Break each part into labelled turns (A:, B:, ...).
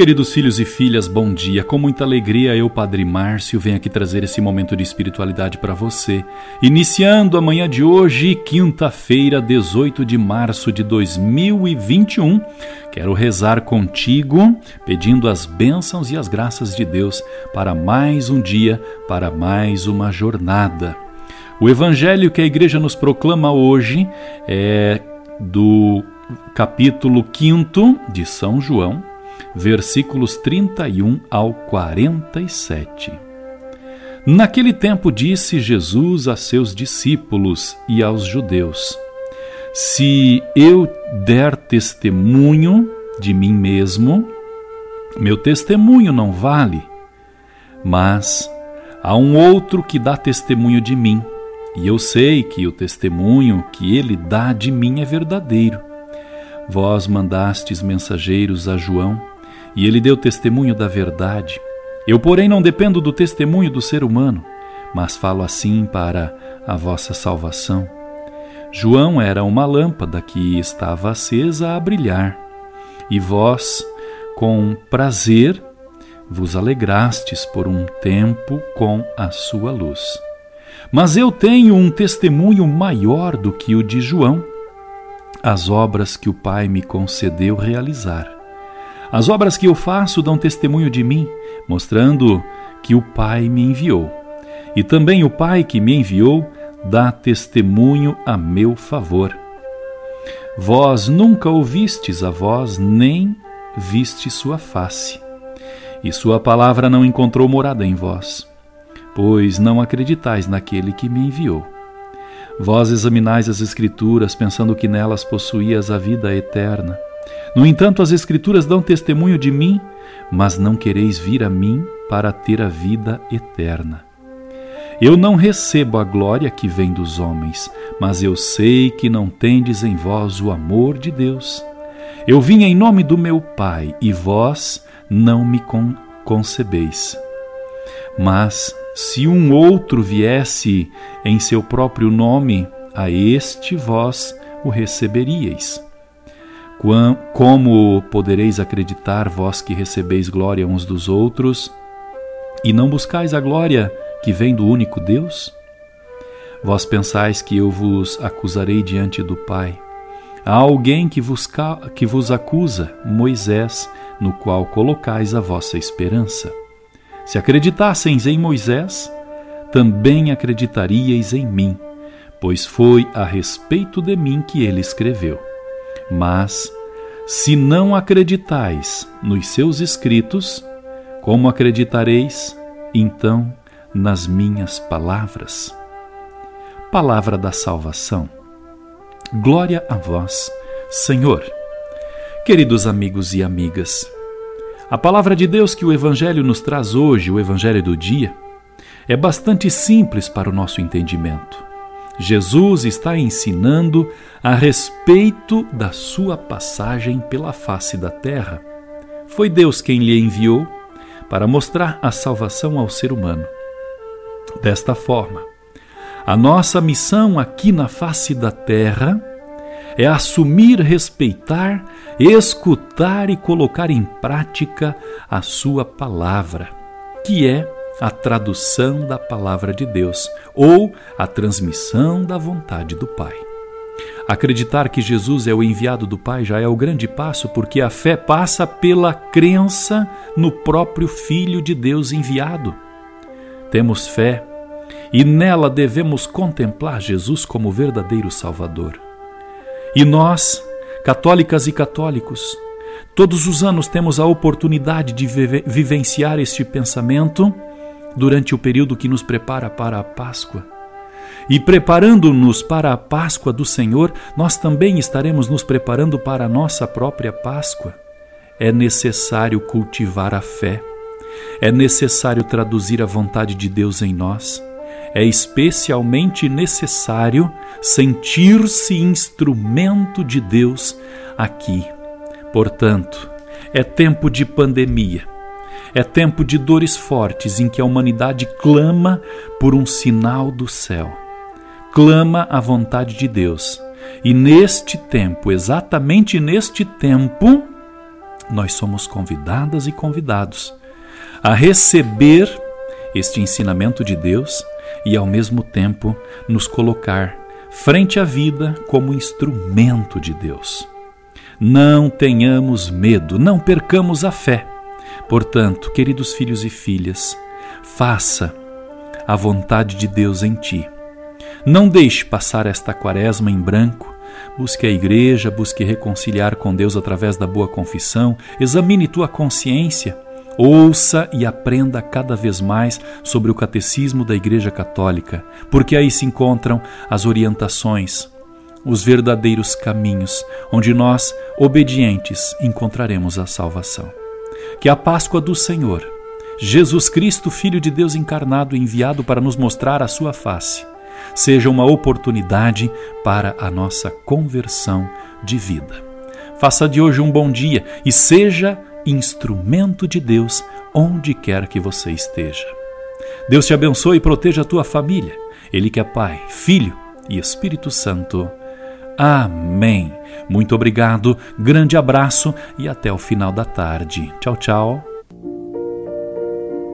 A: Queridos filhos e filhas, bom dia. Com muita alegria, eu, Padre Márcio, venho aqui trazer esse momento de espiritualidade para você. Iniciando a manhã de hoje, quinta-feira, 18 de março de 2021, quero rezar contigo, pedindo as bênçãos e as graças de Deus para mais um dia, para mais uma jornada. O evangelho que a igreja nos proclama hoje é do capítulo 5 de São João, versículos 31 ao 47. Naquele tempo disse Jesus a seus discípulos e aos judeus: Se eu der testemunho de mim mesmo, meu testemunho não vale, mas há um outro que dá testemunho de mim, e eu sei que o testemunho que ele dá de mim é verdadeiro. Vós mandastes mensageiros a João e ele deu testemunho da verdade. Eu, porém, não dependo do testemunho do ser humano, mas falo assim para a vossa salvação. João era uma lâmpada que estava acesa a brilhar, e vós, com prazer, vos alegrastes por um tempo com a sua luz. Mas eu tenho um testemunho maior do que o de João, as obras que o Pai me concedeu realizar. As obras que eu faço dão testemunho de mim, mostrando que o Pai me enviou. E também o Pai que me enviou dá testemunho a meu favor. Vós nunca ouvistes a voz, nem viste sua face, e sua palavra não encontrou morada em vós, pois não acreditais naquele que me enviou. Vós examinais as Escrituras, pensando que nelas possuías a vida eterna no entanto, as Escrituras dão testemunho de mim, mas não quereis vir a mim para ter a vida eterna. Eu não recebo a glória que vem dos homens, mas eu sei que não tendes em vós o amor de Deus. Eu vim em nome do meu Pai, e vós não me con concebeis. Mas se um outro viesse em seu próprio nome, a este vós o receberíeis. Como podereis acreditar, vós que recebeis glória uns dos outros, e não buscais a glória que vem do único Deus? Vós pensais que eu vos acusarei diante do Pai. Há alguém que vos, que vos acusa, Moisés, no qual colocais a vossa esperança. Se acreditasseis em Moisés, também acreditaríeis em mim, pois foi a respeito de mim que ele escreveu. Mas, se não acreditais nos seus escritos, como acreditareis, então, nas minhas palavras? Palavra da salvação. Glória a vós, Senhor. Queridos amigos e amigas, a palavra de Deus que o Evangelho nos traz hoje, o Evangelho do dia, é bastante simples para o nosso entendimento. Jesus está ensinando a respeito da sua passagem pela face da terra. Foi Deus quem lhe enviou para mostrar a salvação ao ser humano. Desta forma, a nossa missão aqui na face da terra é assumir, respeitar, escutar e colocar em prática a Sua palavra, que é a tradução da palavra de Deus ou a transmissão da vontade do Pai. Acreditar que Jesus é o enviado do Pai já é o grande passo, porque a fé passa pela crença no próprio Filho de Deus enviado. Temos fé e nela devemos contemplar Jesus como verdadeiro Salvador. E nós, católicas e católicos, todos os anos temos a oportunidade de vivenciar este pensamento durante o período que nos prepara para a Páscoa. E preparando-nos para a Páscoa do Senhor, nós também estaremos nos preparando para a nossa própria Páscoa. É necessário cultivar a fé. É necessário traduzir a vontade de Deus em nós. é especialmente necessário sentir-se instrumento de Deus aqui. Portanto, é tempo de pandemia, é tempo de dores fortes em que a humanidade clama por um sinal do céu, clama a vontade de Deus. E neste tempo, exatamente neste tempo, nós somos convidadas e convidados a receber este ensinamento de Deus e, ao mesmo tempo, nos colocar frente à vida como instrumento de Deus. Não tenhamos medo, não percamos a fé. Portanto, queridos filhos e filhas, faça a vontade de Deus em ti. Não deixe passar esta quaresma em branco. Busque a igreja, busque reconciliar com Deus através da boa confissão, examine tua consciência Ouça e aprenda cada vez mais sobre o catecismo da Igreja Católica, porque aí se encontram as orientações, os verdadeiros caminhos, onde nós, obedientes, encontraremos a salvação. Que a Páscoa do Senhor, Jesus Cristo, Filho de Deus encarnado, enviado para nos mostrar a sua face, seja uma oportunidade para a nossa conversão de vida. Faça de hoje um bom dia e seja instrumento de Deus onde quer que você esteja. Deus te abençoe e proteja a tua família. Ele que é Pai, Filho e Espírito Santo. Amém. Muito obrigado, grande abraço e até o final da tarde. Tchau, tchau.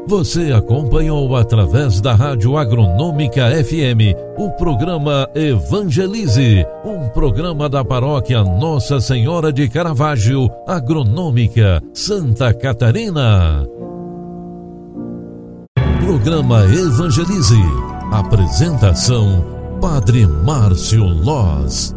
B: Você acompanhou através da Rádio Agronômica FM o programa Evangelize, um programa da paróquia Nossa Senhora de Caravaggio, Agronômica, Santa Catarina. Programa Evangelize. Apresentação: Padre Márcio Loz.